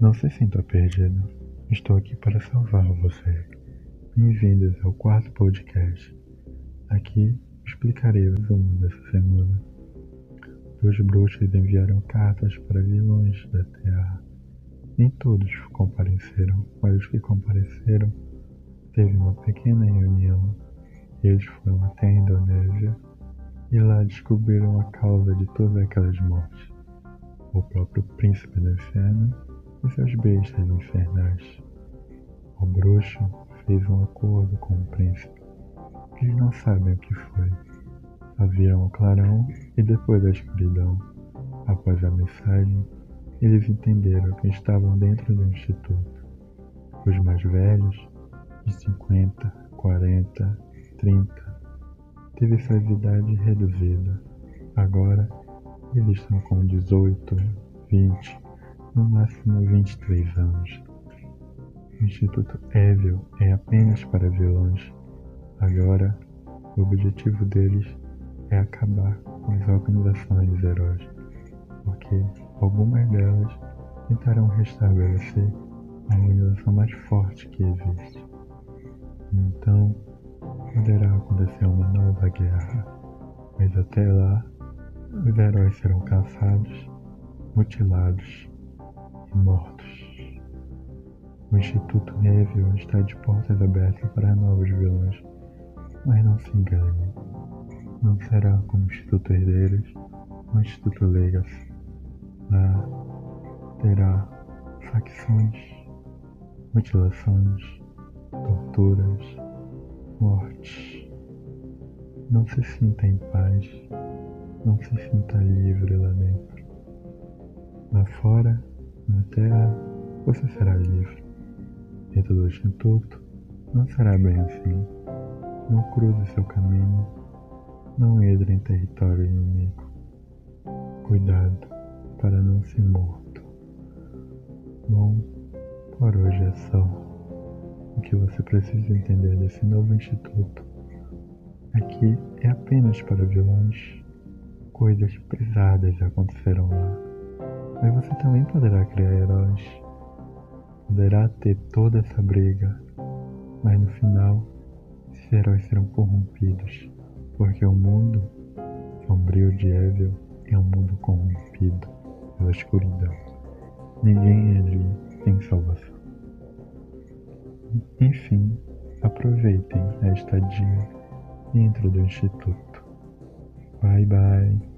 Não se sinta perdido. Estou aqui para salvar você. Bem-vindos ao quarto podcast. Aqui explicarei o resumo dessa semana. Dois bruxos enviaram cartas para vilões da Terra. Nem todos compareceram, mas os que compareceram teve uma pequena reunião. Eles foram até a Indonésia e lá descobriram a causa de todas aquelas mortes. O próprio príncipe do inferno e seus bestas infernais. O bruxo fez um acordo com o príncipe. Eles não sabem o que foi. Só viram o clarão e depois a escuridão. Após a mensagem, eles entenderam que estavam dentro do instituto. Os mais velhos, de 50, 40, 30, teve sua idade reduzida. Agora, eles estão com 18, 20, no máximo 23 anos. O Instituto Evil é apenas para vilões. Agora, o objetivo deles é acabar com as organizações dos heróis, porque algumas delas tentarão restabelecer a organização mais forte que existe. Então, poderá acontecer uma nova guerra, mas até lá, os heróis serão caçados, mutilados mortos. O Instituto Neville está de portas abertas para novos vilões, mas não se engane. Não será como o Instituto Herdeiros ou o Instituto Legacy. Lá terá facções, mutilações, torturas, mortes. Não se sinta em paz, não se sinta livre lá dentro. Lá fora na terra, você será livre. Dentro do instituto, não será bem assim. Não cruze seu caminho. Não entre em território inimigo. Cuidado para não ser morto. Bom, por hoje é só. O que você precisa entender desse novo instituto é que é apenas para vilões. Coisas pesadas acontecerão lá mas você também poderá criar heróis. Poderá ter toda essa briga, mas no final, esses heróis serão corrompidos, porque o mundo sombrio de Evil é um mundo corrompido pela escuridão. Ninguém ali tem salvação. Enfim, aproveitem a estadia dentro do Instituto. Bye bye.